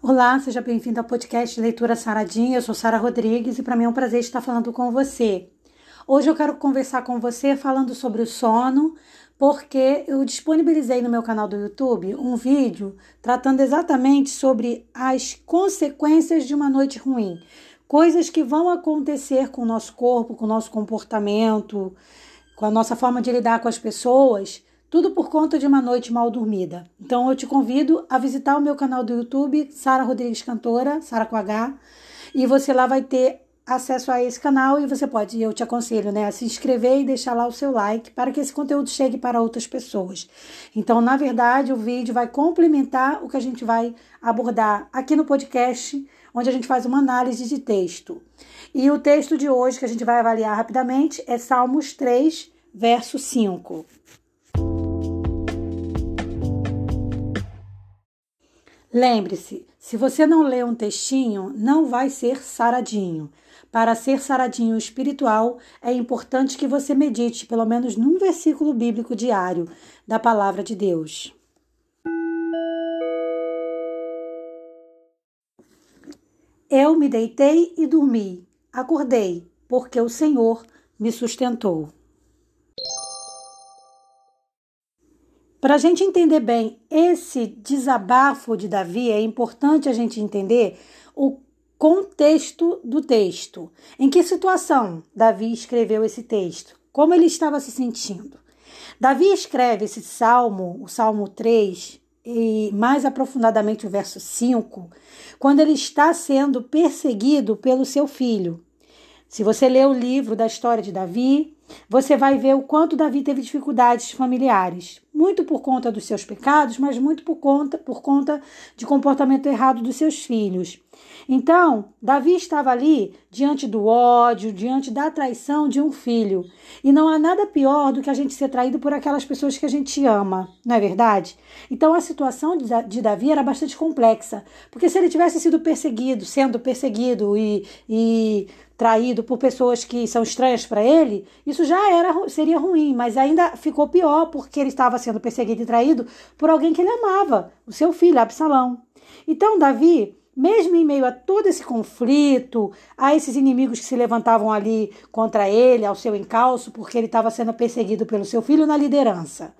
Olá, seja bem-vindo ao podcast Leitura Saradinha. Eu sou Sara Rodrigues e para mim é um prazer estar falando com você. Hoje eu quero conversar com você falando sobre o sono, porque eu disponibilizei no meu canal do YouTube um vídeo tratando exatamente sobre as consequências de uma noite ruim. Coisas que vão acontecer com o nosso corpo, com o nosso comportamento, com a nossa forma de lidar com as pessoas tudo por conta de uma noite mal dormida. Então eu te convido a visitar o meu canal do YouTube, Sara Rodrigues Cantora, Sara com H, e você lá vai ter acesso a esse canal e você pode, eu te aconselho, né, a se inscrever e deixar lá o seu like para que esse conteúdo chegue para outras pessoas. Então, na verdade, o vídeo vai complementar o que a gente vai abordar aqui no podcast, onde a gente faz uma análise de texto. E o texto de hoje que a gente vai avaliar rapidamente é Salmos 3, verso 5. Lembre-se, se você não lê um textinho, não vai ser saradinho. Para ser saradinho espiritual, é importante que você medite pelo menos num versículo bíblico diário da palavra de Deus. Eu me deitei e dormi, acordei, porque o Senhor me sustentou. Para a gente entender bem esse desabafo de Davi, é importante a gente entender o contexto do texto. Em que situação Davi escreveu esse texto? Como ele estava se sentindo? Davi escreve esse salmo, o Salmo 3, e mais aprofundadamente o verso 5, quando ele está sendo perseguido pelo seu filho. Se você ler o livro da história de Davi, você vai ver o quanto Davi teve dificuldades familiares, muito por conta dos seus pecados, mas muito por conta, por conta de comportamento errado dos seus filhos. Então, Davi estava ali diante do ódio, diante da traição de um filho. E não há nada pior do que a gente ser traído por aquelas pessoas que a gente ama, não é verdade? Então, a situação de Davi era bastante complexa, porque se ele tivesse sido perseguido, sendo perseguido e, e traído por pessoas que são estranhas para ele, isso já era seria ruim, mas ainda ficou pior porque ele estava sendo perseguido e traído por alguém que ele amava, o seu filho Absalão. Então Davi, mesmo em meio a todo esse conflito, a esses inimigos que se levantavam ali contra ele, ao seu encalço, porque ele estava sendo perseguido pelo seu filho na liderança.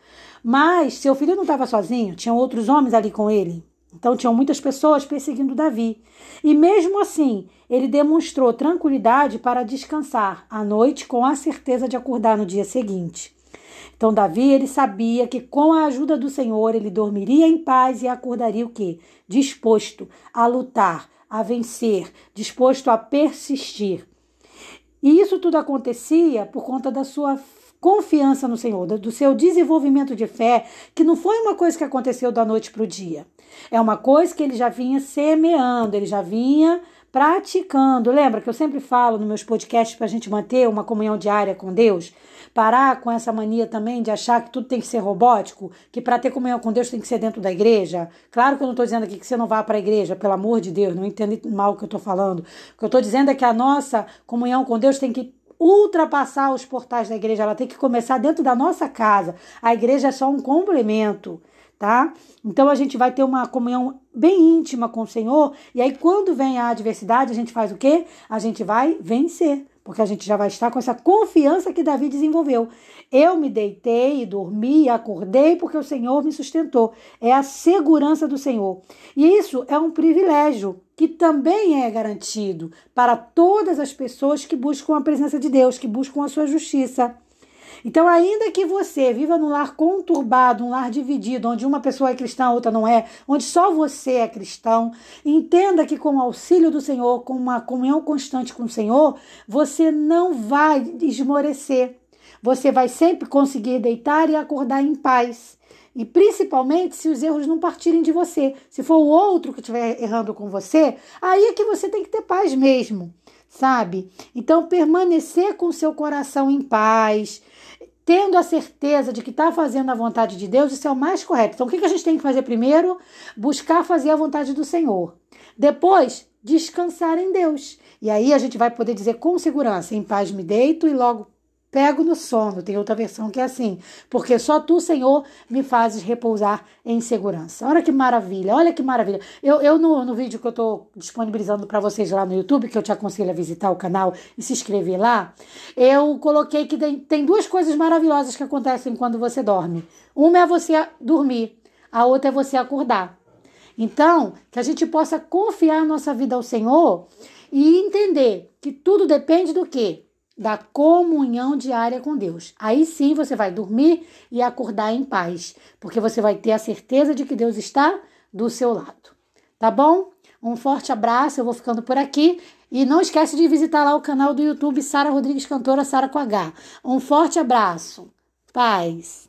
Mas seu filho não estava sozinho, tinham outros homens ali com ele. Então tinham muitas pessoas perseguindo Davi. E mesmo assim, ele demonstrou tranquilidade para descansar à noite com a certeza de acordar no dia seguinte. Então Davi, ele sabia que com a ajuda do Senhor ele dormiria em paz e acordaria o quê? Disposto a lutar, a vencer, disposto a persistir. E isso tudo acontecia por conta da sua confiança no Senhor, do seu desenvolvimento de fé, que não foi uma coisa que aconteceu da noite para o dia. É uma coisa que ele já vinha semeando, ele já vinha praticando. Lembra que eu sempre falo nos meus podcasts para a gente manter uma comunhão diária com Deus? Parar com essa mania também de achar que tudo tem que ser robótico, que para ter comunhão com Deus tem que ser dentro da igreja. Claro que eu não estou dizendo aqui que você não vá para a igreja, pelo amor de Deus, não entenda mal o que eu estou falando. O que eu estou dizendo é que a nossa comunhão com Deus tem que ultrapassar os portais da igreja, ela tem que começar dentro da nossa casa. A igreja é só um complemento, tá? Então a gente vai ter uma comunhão bem íntima com o Senhor, e aí quando vem a adversidade, a gente faz o quê? A gente vai vencer porque a gente já vai estar com essa confiança que Davi desenvolveu. Eu me deitei e dormi e acordei porque o Senhor me sustentou. É a segurança do Senhor. E isso é um privilégio que também é garantido para todas as pessoas que buscam a presença de Deus, que buscam a sua justiça. Então, ainda que você viva num lar conturbado, um lar dividido, onde uma pessoa é cristã, outra não é, onde só você é cristão, entenda que com o auxílio do Senhor, com uma comunhão constante com o Senhor, você não vai esmorecer. Você vai sempre conseguir deitar e acordar em paz. E principalmente se os erros não partirem de você. Se for o outro que estiver errando com você, aí é que você tem que ter paz mesmo, sabe? Então, permanecer com seu coração em paz, tendo a certeza de que está fazendo a vontade de Deus, isso é o mais correto. Então, o que a gente tem que fazer primeiro? Buscar fazer a vontade do Senhor. Depois, descansar em Deus. E aí a gente vai poder dizer com segurança: em paz me deito e logo pego no sono. Tem outra versão que é assim: porque só tu, Senhor, me fazes repousar em segurança. Olha que maravilha, olha que maravilha. Eu, eu no, no vídeo que eu estou disponibilizando para vocês lá no YouTube, que eu te aconselho a visitar o canal e se inscrever lá, eu coloquei que tem, tem duas coisas maravilhosas que acontecem quando você dorme. Uma é você dormir, a outra é você acordar. Então, que a gente possa confiar nossa vida ao Senhor e entender que tudo depende do quê? Da comunhão diária com Deus. Aí sim você vai dormir e acordar em paz, porque você vai ter a certeza de que Deus está do seu lado. Tá bom? Um forte abraço, eu vou ficando por aqui. E não esquece de visitar lá o canal do YouTube Sara Rodrigues Cantora Sara com H. Um forte abraço. Paz.